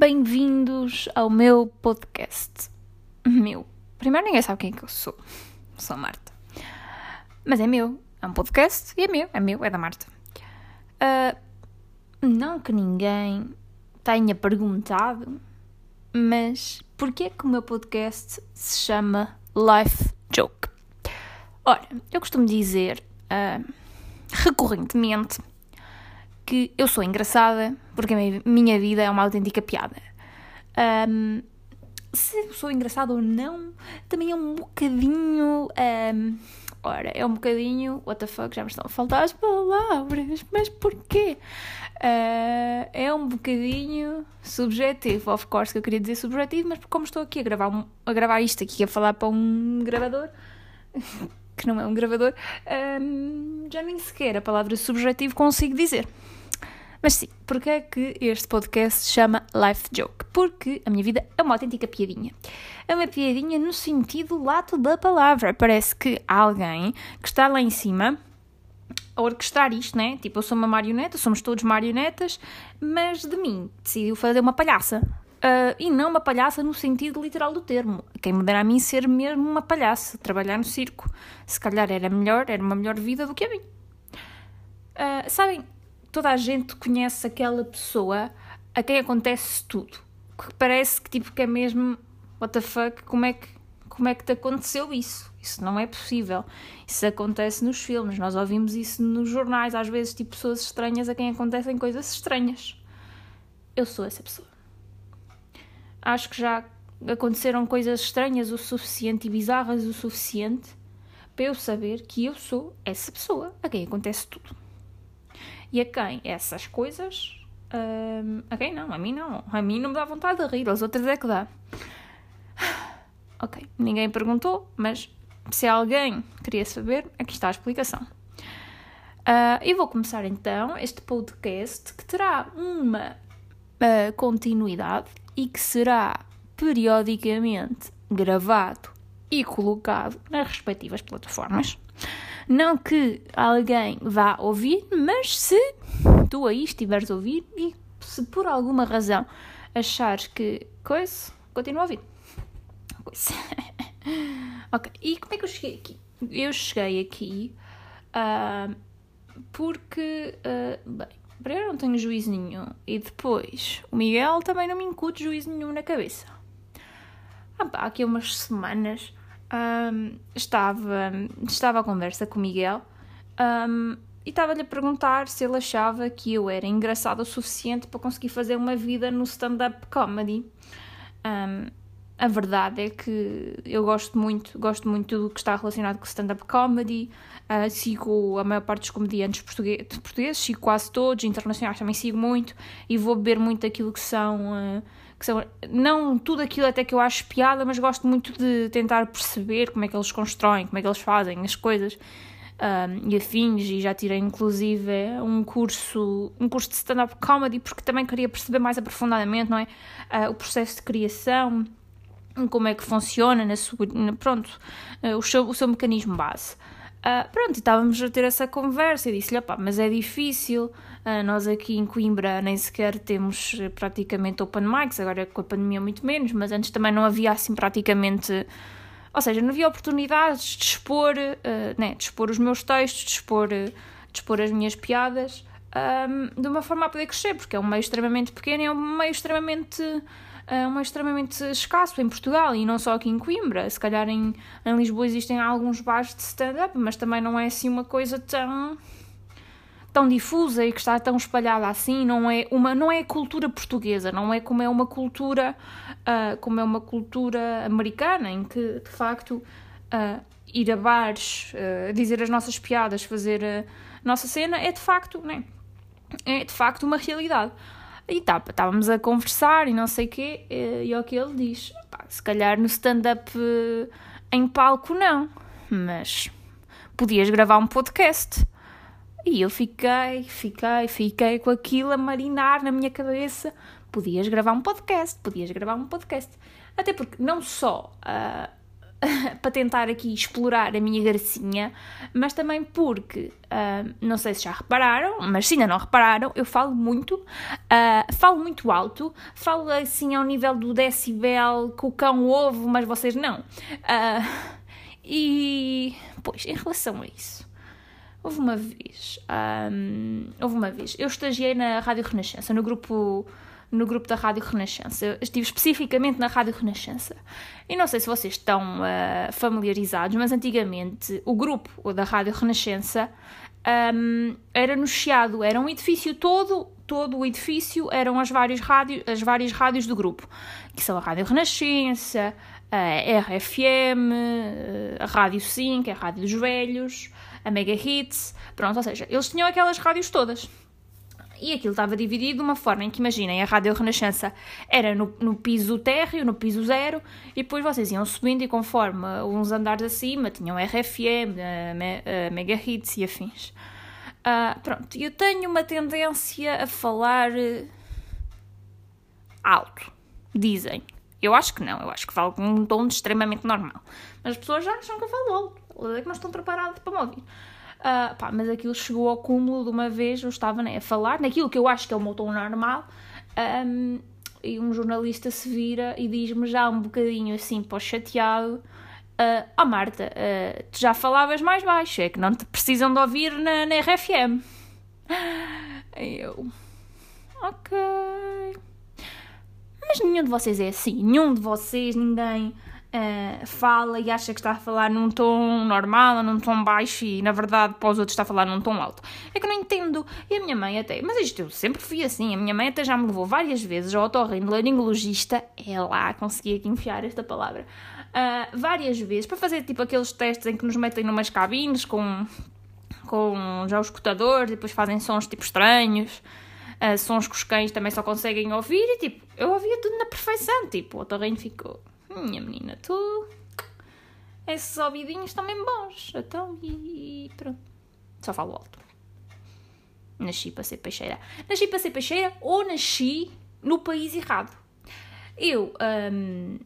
Bem-vindos ao meu podcast. Meu. Primeiro ninguém sabe quem é que eu sou. Sou a Marta. Mas é meu. É um podcast e é meu. É meu, é da Marta. Uh, não que ninguém tenha perguntado, mas porquê que o meu podcast se chama Life Joke? Ora, eu costumo dizer uh, recorrentemente que eu sou engraçada porque a minha vida é uma autêntica piada. Um, se sou engraçada ou não, também é um bocadinho. Um, ora, é um bocadinho. What the fuck, já me estão a faltar as palavras, mas porquê? Uh, é um bocadinho subjetivo, of course, que eu queria dizer subjetivo, mas como estou aqui a gravar, a gravar isto aqui, a falar para um gravador, que não é um gravador, um, já nem sequer a palavra subjetivo consigo dizer. Mas sim, porque é que este podcast se chama Life Joke? Porque a minha vida é uma autêntica piadinha. É uma piadinha no sentido lato da palavra. Parece que alguém que está lá em cima a orquestrar isto, né? Tipo, eu sou uma marioneta, somos todos marionetas, mas de mim decidiu fazer uma palhaça. Uh, e não uma palhaça no sentido literal do termo. Quem me dera a mim ser mesmo uma palhaça, trabalhar no circo. Se calhar era melhor, era uma melhor vida do que a mim. Uh, sabem, toda a gente conhece aquela pessoa a quem acontece tudo. Que parece que tipo que é mesmo what the fuck, como é que como é que te aconteceu isso? Isso não é possível. Isso acontece nos filmes, nós ouvimos isso nos jornais, às vezes, tipo pessoas estranhas a quem acontecem coisas estranhas. Eu sou essa pessoa. Acho que já aconteceram coisas estranhas o suficiente e bizarras o suficiente para eu saber que eu sou essa pessoa a quem acontece tudo. E a quem essas coisas. Um, a quem não? A mim não. A mim não me dá vontade de rir, as outras é que dá. Ok, ninguém perguntou, mas se alguém queria saber, aqui está a explicação. Uh, e vou começar então este podcast que terá uma uh, continuidade e que será periodicamente gravado e colocado nas respectivas plataformas. Não que alguém vá ouvir, mas se tu aí estiveres a ouvir e se por alguma razão achares que coisa, continua a ouvir. Coisa. ok, e como é que eu cheguei aqui? Eu cheguei aqui uh, porque, uh, bem, primeiro não tenho juízo nenhum e depois o Miguel também não me incute juízo nenhum na cabeça. Ah, pá, aqui umas semanas um, estava, estava à conversa com o Miguel um, e estava-lhe a perguntar se ele achava que eu era engraçada o suficiente para conseguir fazer uma vida no stand-up comedy. Um, a verdade é que eu gosto muito, gosto muito do que está relacionado com stand-up comedy, uh, sigo a maior parte dos comediantes portugueses, sigo quase todos, internacionais também sigo muito, e vou beber muito daquilo que são uh, que são não tudo aquilo até que eu acho piada, mas gosto muito de tentar perceber como é que eles constroem, como é que eles fazem as coisas um, e afins, e já tirei inclusive um curso, um curso de stand-up comedy, porque também queria perceber mais aprofundadamente, não é? Uh, o processo de criação, como é que funciona, na sua, pronto, uh, o, seu, o seu mecanismo base. Uh, pronto, estávamos a ter essa conversa e disse-lhe, pá, mas é difícil, uh, nós aqui em Coimbra nem sequer temos eh, praticamente open mics, agora com a pandemia muito menos, mas antes também não havia assim praticamente, ou seja, não havia oportunidades de expor, uh, né, de expor os meus textos, de expor, de expor as minhas piadas, um, de uma forma a poder crescer, porque é um meio extremamente pequeno, é um meio extremamente uh, extremamente escasso em Portugal e não só aqui em Coimbra. Se calhar em, em Lisboa existem alguns bares de stand-up, mas também não é assim uma coisa tão tão difusa e que está tão espalhada assim, não é uma não é cultura portuguesa, não é como é uma cultura uh, como é uma cultura americana em que de facto uh, ir a bares, uh, dizer as nossas piadas, fazer a nossa cena é de facto, né? É de facto uma realidade. E tá, estávamos a conversar e não sei o quê, e o que ele diz: pá, se calhar no stand-up eh, em palco não, mas podias gravar um podcast. E eu fiquei, fiquei, fiquei com aquilo a marinar na minha cabeça. Podias gravar um podcast, podias gravar um podcast. Até porque não só uh, para tentar aqui explorar a minha gracinha, mas também porque, uh, não sei se já repararam, mas se ainda não repararam, eu falo muito, uh, falo muito alto, falo assim ao nível do decibel que o cão ouve, mas vocês não. Uh, e, pois, em relação a isso, houve uma vez, um, houve uma vez, eu estagiei na Rádio Renascença, no grupo no grupo da Rádio Renascença. Eu estive especificamente na Rádio Renascença. E não sei se vocês estão uh, familiarizados, mas antigamente o grupo da Rádio Renascença um, era no Chiado, era um edifício todo, todo o edifício eram as várias, rádio, as várias rádios do grupo, que são a Rádio Renascença, a RFM, a Rádio 5, a Rádio dos Velhos, a Mega Hits, pronto, ou seja, eles tinham aquelas rádios todas. E aquilo estava dividido de uma forma em que, imaginem, a Rádio Renascença era no, no piso térreo, no piso zero, e depois vocês iam subindo e conforme uns andares acima tinham RFM, a, a Mega Hits e afins. Uh, pronto, eu tenho uma tendência a falar eh, alto, dizem. Eu acho que não, eu acho que falo com um tom extremamente normal. Mas as pessoas já acham que eu falo alto, é que não estão preparadas para me ouvir. Uh, pá, mas aquilo chegou ao cúmulo de uma vez, eu estava né, a falar, naquilo que eu acho que é o meu tom normal, um, e um jornalista se vira e diz-me já um bocadinho assim, pós chateado, uh, oh Marta, uh, tu já falavas mais baixo, é que não te precisam de ouvir na, na RFM. Eu, ok. Mas nenhum de vocês é assim, nenhum de vocês, ninguém uh, fala e acha que está a falar num tom normal ou num tom baixo e na verdade para os outros está a falar num tom alto. É que não entendo. E a minha mãe até, mas isto eu sempre fui assim, a minha mãe até já me levou várias vezes ao otorrinolaringologista, é lá, consegui aqui enfiar esta palavra, uh, várias vezes para fazer tipo aqueles testes em que nos metem numas cabines com, com já os escutadores e depois fazem sons tipo estranhos. Uh, sons que os cães também só conseguem ouvir e tipo, eu ouvia tudo na perfeição, tipo, o otorrino ficou minha menina, tu. Esses ouvidinhos estão bem bons. Então, e pronto. Só falo alto. Nasci para ser peixeira. Nasci para ser peixeira ou nasci no país errado. Eu um,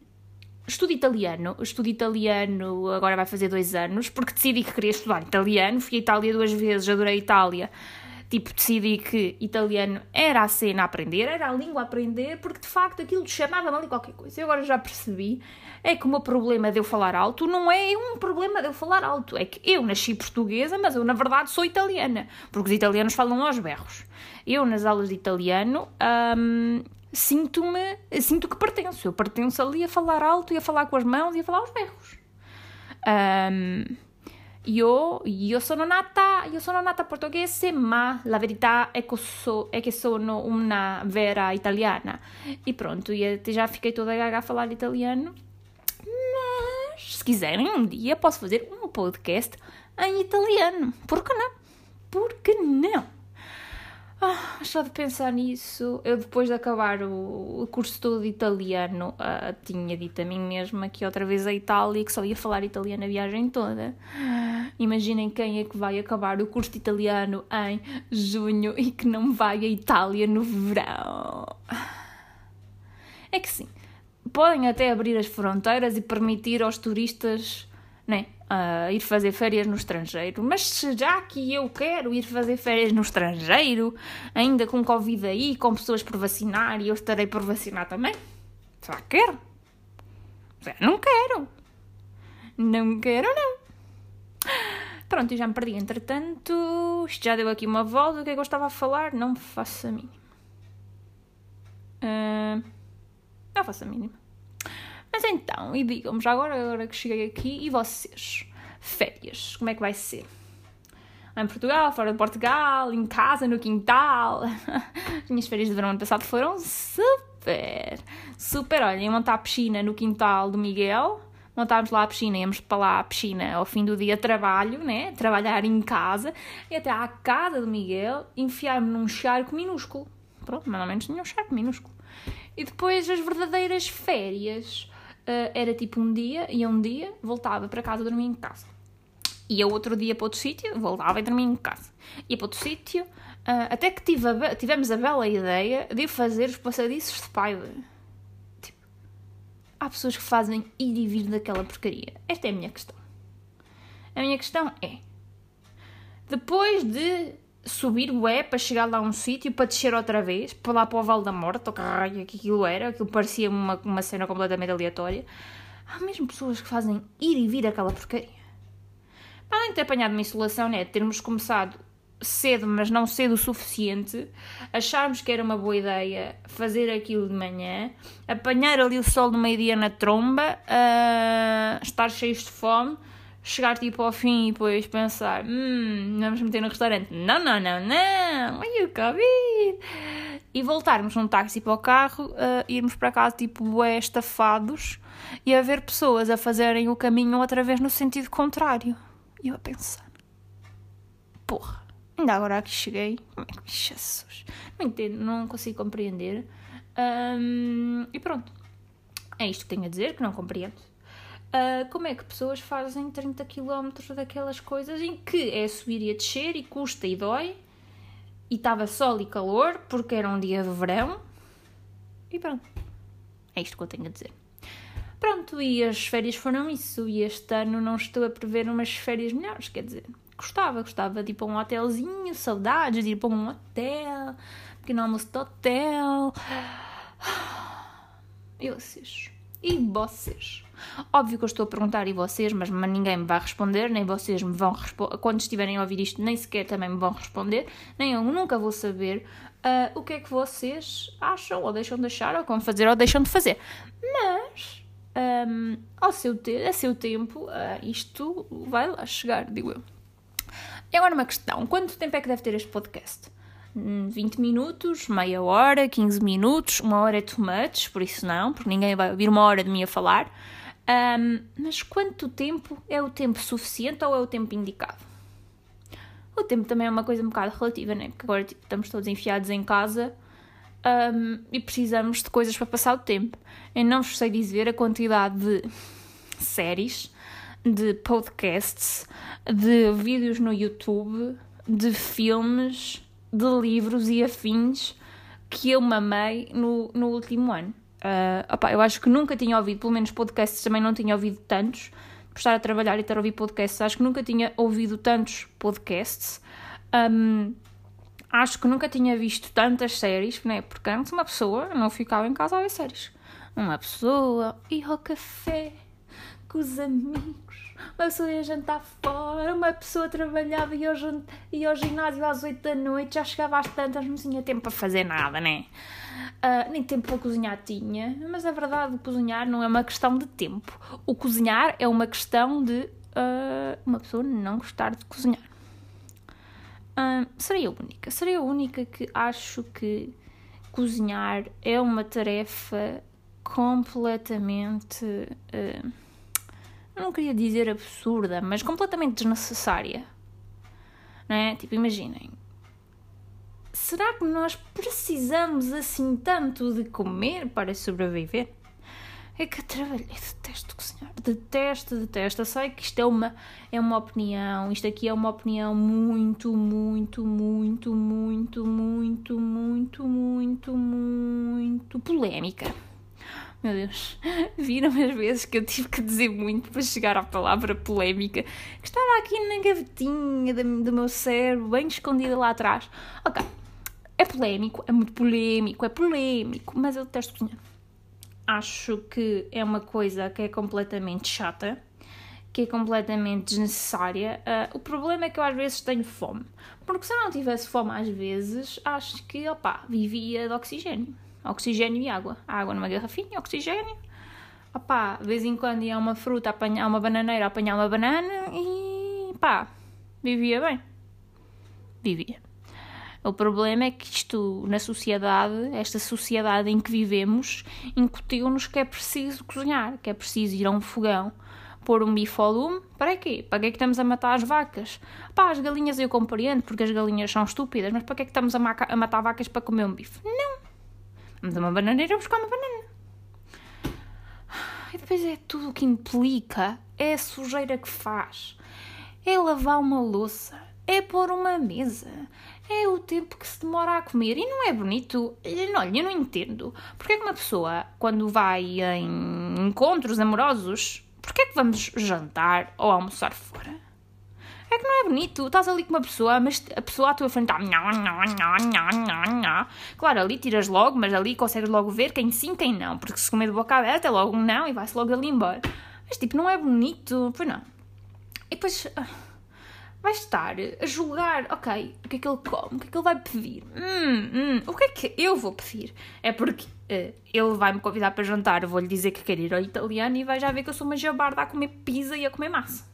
estudo italiano. Estudo italiano agora vai fazer dois anos, porque decidi que queria estudar italiano. Fui à Itália duas vezes, adorei a Itália tipo, decidi que italiano era a cena a aprender, era a língua a aprender, porque de facto aquilo chamava-me ali qualquer coisa. Eu agora já percebi é que o meu problema de eu falar alto não é um problema de eu falar alto, é que eu nasci portuguesa, mas eu na verdade sou italiana, porque os italianos falam aos berros. Eu nas aulas de italiano hum, sinto-me, sinto que pertenço, eu pertenço ali a falar alto e a falar com as mãos e a falar aos berros. Um, io, io, sono nata, io sono nata portoghese, ma la verità è so, è che sono una vera italiana. E pronto, já fiquei toda gaga a falar italiano. Mas, se quiserem, um dia posso fazer um podcast em italiano. Por que não? Por que não? Ah, só de pensar nisso, eu depois de acabar o, curso todo de italiano, uh, tinha dito a mim mesma que outra vez a Itália que só ia falar italiano a viagem toda. Imaginem quem é que vai acabar o curso de italiano em junho e que não vai à Itália no verão. É que sim, podem até abrir as fronteiras e permitir aos turistas né, uh, ir fazer férias no estrangeiro. Mas se já que eu quero ir fazer férias no estrangeiro, ainda com Covid aí, com pessoas por vacinar e eu estarei por vacinar também, já quero. Já não quero. Não quero, não. Pronto, eu já me perdi. Entretanto, isto já deu aqui uma volta. O que é que eu estava a falar? Não faço a mínima. Uh, não faço a mínima. Então, e digam-me já agora, agora que cheguei aqui, e vocês? Férias, como é que vai ser? Em Portugal, fora de Portugal, em casa, no quintal. As minhas férias de verão ano passado foram super, super. Olha, ia montar a piscina no quintal do Miguel. Montámos lá a piscina, íamos para lá a piscina ao fim do dia trabalho, né? Trabalhar em casa. E até à casa do Miguel, enfiar-me num charco minúsculo. Pronto, mais ou menos tinha um charco minúsculo. E depois as verdadeiras férias era tipo um dia, ia um dia, voltava para casa, dormia em casa. Ia outro dia para outro sítio, voltava e dormia em casa. Ia para outro sítio, uh, até que tive a, tivemos a bela ideia de fazer os passadiços de Spider. Tipo, há pessoas que fazem ir e vir daquela porcaria? Esta é a minha questão. A minha questão é: depois de subir o é para chegar lá a um sítio para descer outra vez, para lá para o Vale da Morte, ou que que aquilo era, aquilo parecia uma, uma cena completamente aleatória. Há mesmo pessoas que fazem ir e vir aquela porcaria. Para além de ter apanhado uma insolação, né, termos começado cedo, mas não cedo o suficiente, acharmos que era uma boa ideia fazer aquilo de manhã, apanhar ali o sol do meio-dia na tromba, uh, estar cheios de fome, chegar tipo ao fim e depois pensar, hum, vamos meter no restaurante. Não, não, não, não, ai o Covid. E voltarmos num táxi para o carro, uh, irmos para casa tipo estafados e haver pessoas a fazerem o caminho outra vez no sentido contrário. E eu a pensar, porra, ainda agora cheguei, é que Jesus? Não entendo, não consigo compreender. Um, e pronto, é isto que tenho a dizer, que não compreendo. Uh, como é que pessoas fazem 30 km daquelas coisas em que é subir e a descer e custa e dói e estava sol e calor porque era um dia de verão e pronto. É isto que eu tenho a dizer. Pronto, e as férias foram isso. E este ano não estou a prever umas férias melhores, quer dizer, gostava, gostava de ir para um hotelzinho, saudades de ir para um hotel, pequeno almoço de hotel. E vocês? E vocês? Óbvio que eu estou a perguntar e vocês, mas ninguém me vai responder, nem vocês me vão responder. Quando estiverem a ouvir isto, nem sequer também me vão responder, nem eu nunca vou saber uh, o que é que vocês acham, ou deixam de achar, ou como fazer, ou deixam de fazer. Mas, um, ao seu te a seu tempo, uh, isto vai lá chegar, digo eu. E agora uma questão: quanto tempo é que deve ter este podcast? 20 minutos, meia hora, 15 minutos, uma hora é too much, por isso não, porque ninguém vai ouvir uma hora de mim a falar. Um, mas quanto tempo é o tempo suficiente ou é o tempo indicado? O tempo também é uma coisa um bocado relativa, né? Porque agora tipo, estamos todos enfiados em casa um, e precisamos de coisas para passar o tempo. Eu não vos sei dizer a quantidade de séries, de podcasts, de vídeos no YouTube, de filmes, de livros e afins que eu mamei no, no último ano. Uh, opa, eu acho que nunca tinha ouvido, pelo menos podcasts também não tinha ouvido tantos. Por estar a trabalhar e ter ouvido podcasts, acho que nunca tinha ouvido tantos podcasts. Um, acho que nunca tinha visto tantas séries, né? porque antes uma pessoa não ficava em casa a ver séries. Uma pessoa ia ao café com os amigos, uma pessoa ia jantar fora, uma pessoa trabalhava e ao, ia ao ginásio às 8 da noite, já chegava às tantas, não tinha tempo para fazer nada, né? Uh, nem tempo para cozinhar tinha, mas a verdade, o cozinhar não é uma questão de tempo. O cozinhar é uma questão de uh, uma pessoa não gostar de cozinhar. Uh, serei a única. Serei a única que acho que cozinhar é uma tarefa completamente. Uh, não queria dizer absurda, mas completamente desnecessária. Não é? Tipo, imaginem, será que nós precisamos assim tanto de comer para sobreviver? É que trabalhei, detesto cozinhar, detesto, detesto. Eu sei que isto é uma, é uma opinião, isto aqui é uma opinião muito, muito, muito, muito, muito, muito, muito, muito polémica. Meu Deus, viram as vezes que eu tive que dizer muito para chegar à palavra polémica, que estava aqui na gavetinha do meu cérebro, bem escondida lá atrás. Ok, é polémico, é muito polémico, é polémico, mas eu detesto cozinhar. Acho que é uma coisa que é completamente chata, que é completamente desnecessária. Uh, o problema é que eu às vezes tenho fome. Porque se eu não tivesse fome às vezes, acho que, opá, vivia de oxigênio. Oxigênio e água. Água numa garrafinha, oxigênio. Opá, de vez em quando ia uma fruta, apanhar uma bananeira, apanhar uma banana e pá, vivia bem. Vivia. O problema é que isto, na sociedade, esta sociedade em que vivemos, incutiu-nos que é preciso cozinhar, que é preciso ir a um fogão, pôr um bife ao lume. Para quê? Para que é que estamos a matar as vacas? Pá, as galinhas eu compreendo, porque as galinhas são estúpidas, mas para que é que estamos a, a matar vacas para comer um bife? Não! Vamos a uma bananeira buscar uma banana. E depois é tudo o que implica, é a sujeira que faz, é lavar uma louça, é pôr uma mesa. É o tempo que se demora a comer. E não é bonito. Olha, eu não entendo. Porquê é que uma pessoa, quando vai em encontros amorosos, porquê é que vamos jantar ou almoçar fora? É que não é bonito. Estás ali com uma pessoa, mas a pessoa à tua frente está. Claro, ali tiras logo, mas ali consegues logo ver quem sim, quem não. Porque se comer de boca aberta é logo um não e vai-se logo ali embora. Mas tipo, não é bonito. Pois não. E depois vais estar a julgar, ok, o que é que ele come, o que é que ele vai pedir, hum, hum, o que é que eu vou pedir? É porque uh, ele vai me convidar para jantar, vou-lhe dizer que quer ir ao italiano e vai já ver que eu sou uma jabarda a comer pizza e a comer massa.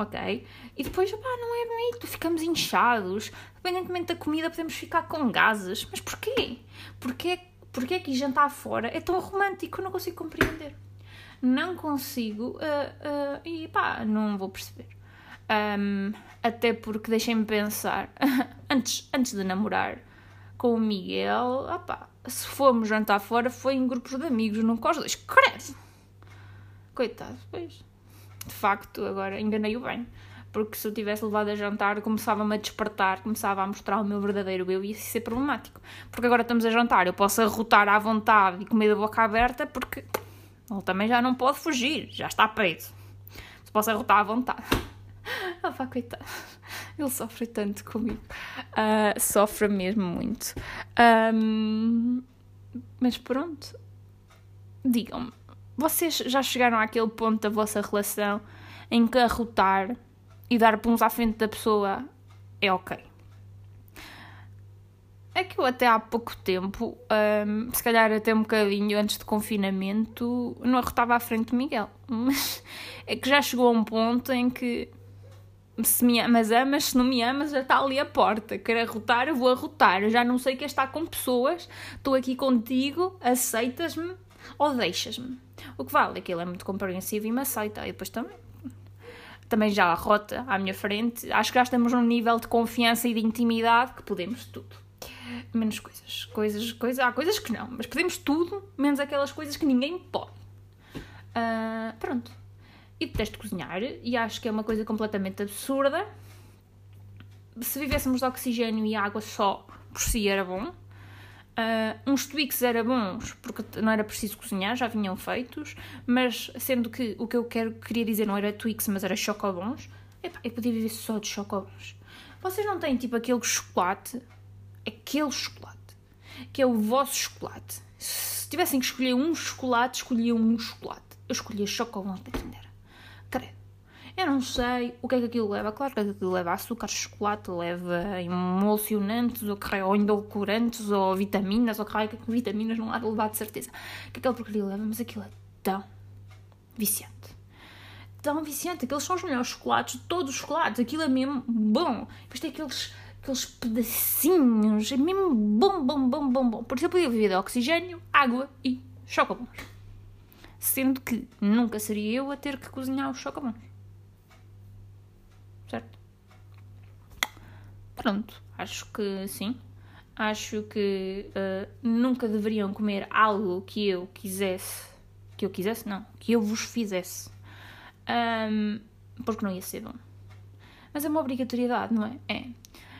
Ok? E depois, pá, não é bonito, ficamos inchados, independentemente da comida podemos ficar com gases, mas porquê? Porquê, porquê é que jantar fora é tão romântico? Eu não consigo compreender. Não consigo, uh, uh, e pá, não vou perceber. Um, até porque deixem-me pensar, antes, antes de namorar com o Miguel, opa, se fomos jantar fora foi em grupos de amigos, não com os dois. Credo! Coitado, pois. De facto, agora enganei-o bem. Porque se eu tivesse levado a jantar, começava-me a despertar, começava a mostrar o meu verdadeiro eu e isso ia ser problemático. Porque agora estamos a jantar, eu posso arrotar à vontade e comer da boca aberta, porque ele também já não pode fugir, já está preso. Se posso arrotar à vontade. Ah, pá, coitado. Ele sofre tanto comigo. Uh, sofre mesmo muito. Um, mas pronto. Digam-me, vocês já chegaram àquele ponto da vossa relação em que arrotar e dar puns à frente da pessoa é ok? É que eu até há pouco tempo, um, se calhar até um bocadinho antes de confinamento, não arrotava à frente do Miguel. Mas é que já chegou a um ponto em que se me amas, amas, se não me amas, já está ali a porta. Quer arrotar, eu vou arrotar. Eu já não sei que é estar com pessoas, estou aqui contigo, aceitas-me ou deixas-me. O que vale que ele é muito compreensivo e me aceita. E depois também. Também já arrota à minha frente. Acho que já estamos num nível de confiança e de intimidade que podemos tudo. Menos coisas. Coisas, coisas. Há coisas que não, mas podemos tudo, menos aquelas coisas que ninguém pode. Uh, pronto e detesto cozinhar e acho que é uma coisa completamente absurda. Se vivêssemos de oxigênio e água só, por si era bom. Uh, uns Twix eram bons porque não era preciso cozinhar, já vinham feitos, mas sendo que o que eu quero, queria dizer não era Twix, mas era chocobons, epá, eu podia viver só de chocobons. Vocês não têm tipo aquele chocolate, aquele chocolate, que é o vosso chocolate. Se tivessem que escolher um chocolate, escolhiam um chocolate. Eu escolhia chocobons da Kinder. Credo. Eu não sei o que é que aquilo leva. Claro que aquilo leva açúcar, chocolate, leva emulsionantes, ou, ou endulcorantes, ou vitaminas, ou que vitaminas não há de levar de certeza. Que aquela porcaria leva, mas aquilo é tão viciante. Tão viciante. Aqueles são os melhores chocolates de todos os chocolates. Aquilo é mesmo bom. Depois tem aqueles, aqueles pedacinhos. É mesmo bom, bom, bom, bom, bom. Por isso eu podia de oxigênio, água e chocolates sendo que nunca seria eu a ter que cozinhar os chocobons. Certo? Pronto, acho que sim. Acho que uh, nunca deveriam comer algo que eu quisesse. Que eu quisesse, não. Que eu vos fizesse. Um, porque não ia ser bom. Mas é uma obrigatoriedade, não é? É.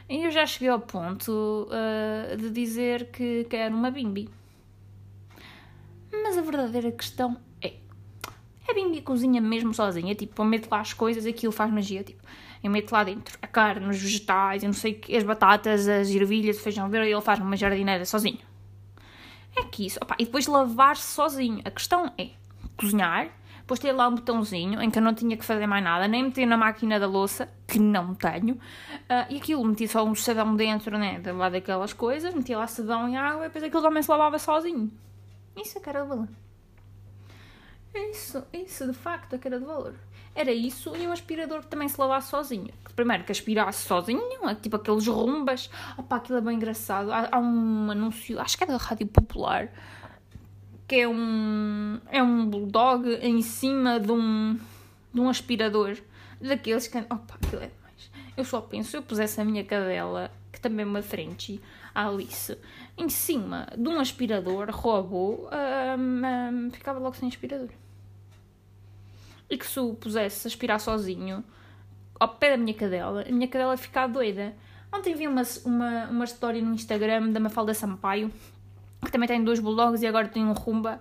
E eu já cheguei ao ponto uh, de dizer que quero uma bimbi. Mas a verdadeira questão a Bimbi cozinha mesmo sozinha, tipo, meto lá as coisas, aquilo faz magia, tipo, eu meto lá dentro a carne, os vegetais, eu não sei as batatas, as ervilhas, o feijão verde, e ele faz uma jardineira sozinho. É que isso, opa, e depois lavar-se sozinho. A questão é cozinhar, depois ter lá um botãozinho em que eu não tinha que fazer mais nada, nem meter na máquina da louça, que não tenho, uh, e aquilo, meti só um sabão dentro, né, lá daquelas coisas, metia lá sabão e água, e depois aquilo também se lavava sozinho. Isso é cara de isso, isso, de facto, é que era de valor. Era isso e um aspirador que também se lavasse sozinho. Primeiro que aspirasse sozinho, é tipo aqueles rumbas. Opa, aquilo é bem engraçado. Há, há, um anúncio, acho que é da Rádio Popular, que é um, é um bulldog em cima de um, de um aspirador. Daqueles que. Opa, aquilo é demais. Eu só penso, se eu pusesse a minha cadela, que também é uma frente, a Alice, em cima de um aspirador robô, um, um, ficava logo sem aspirador. E que se o pusesse a aspirar sozinho, ao pé da minha cadela, a minha cadela ficar doida. Ontem vi uma, uma, uma história no Instagram da Mafalda Sampaio, que também tem dois bulldogs e agora tem um rumba,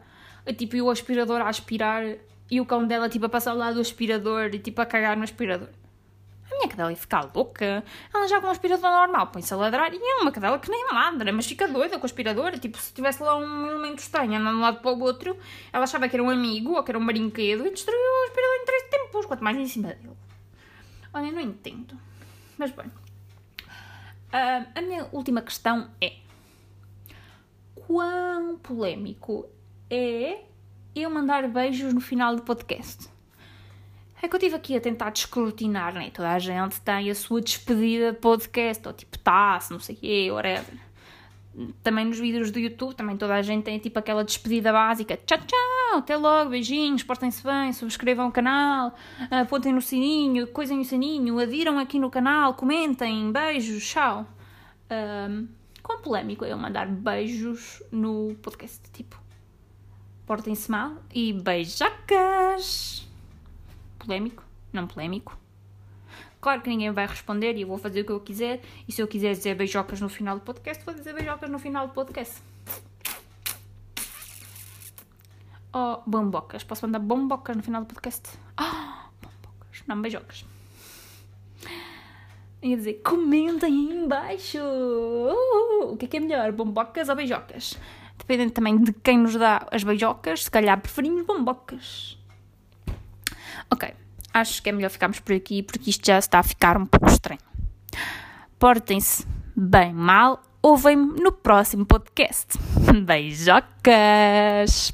tipo, e o aspirador a aspirar e o cão dela, tipo, a passar lá do aspirador e, tipo, a cagar no aspirador. A minha cadela ia ficar louca. Ela já com um aspirador normal põe-se a ladrar e é uma cadela que nem ladra, mas fica doida com o aspirador. Tipo, se tivesse lá um elemento estranho andando de um lado para o outro, ela achava que era um amigo ou que era um brinquedo e destruiu o aspirador em três tempos, quanto mais em cima dele. Olha, eu não entendo. Mas bem. Uh, a minha última questão é: quão polémico é eu mandar beijos no final do podcast? É que eu estive aqui a tentar descrutinar, né? Toda a gente tem a sua despedida de podcast, ou tipo taça, não sei o quê, whatever. Também nos vídeos do YouTube, também toda a gente tem tipo aquela despedida básica. Tchau, tchau, até logo, beijinhos, portem-se bem, subscrevam o canal, apontem no sininho, coisem o sininho, adiram aqui no canal, comentem, beijos, tchau. Um, com polémico eu mandar beijos no podcast, tipo, portem-se mal e beijacas polémico, não polémico. Claro que ninguém vai responder e eu vou fazer o que eu quiser. E se eu quiser dizer beijocas no final do podcast, vou dizer beijocas no final do podcast. Oh, bombocas. Posso mandar bombocas no final do podcast? Oh, bombocas. Não, beijocas. Ia dizer, comentem aí embaixo. Uh, o que é que é melhor, bombocas ou beijocas? Dependendo também de quem nos dá as beijocas, se calhar preferimos bombocas. Acho que é melhor ficarmos por aqui porque isto já está a ficar um pouco estranho. Portem-se bem mal, ouvem-me no próximo podcast. Beijocas!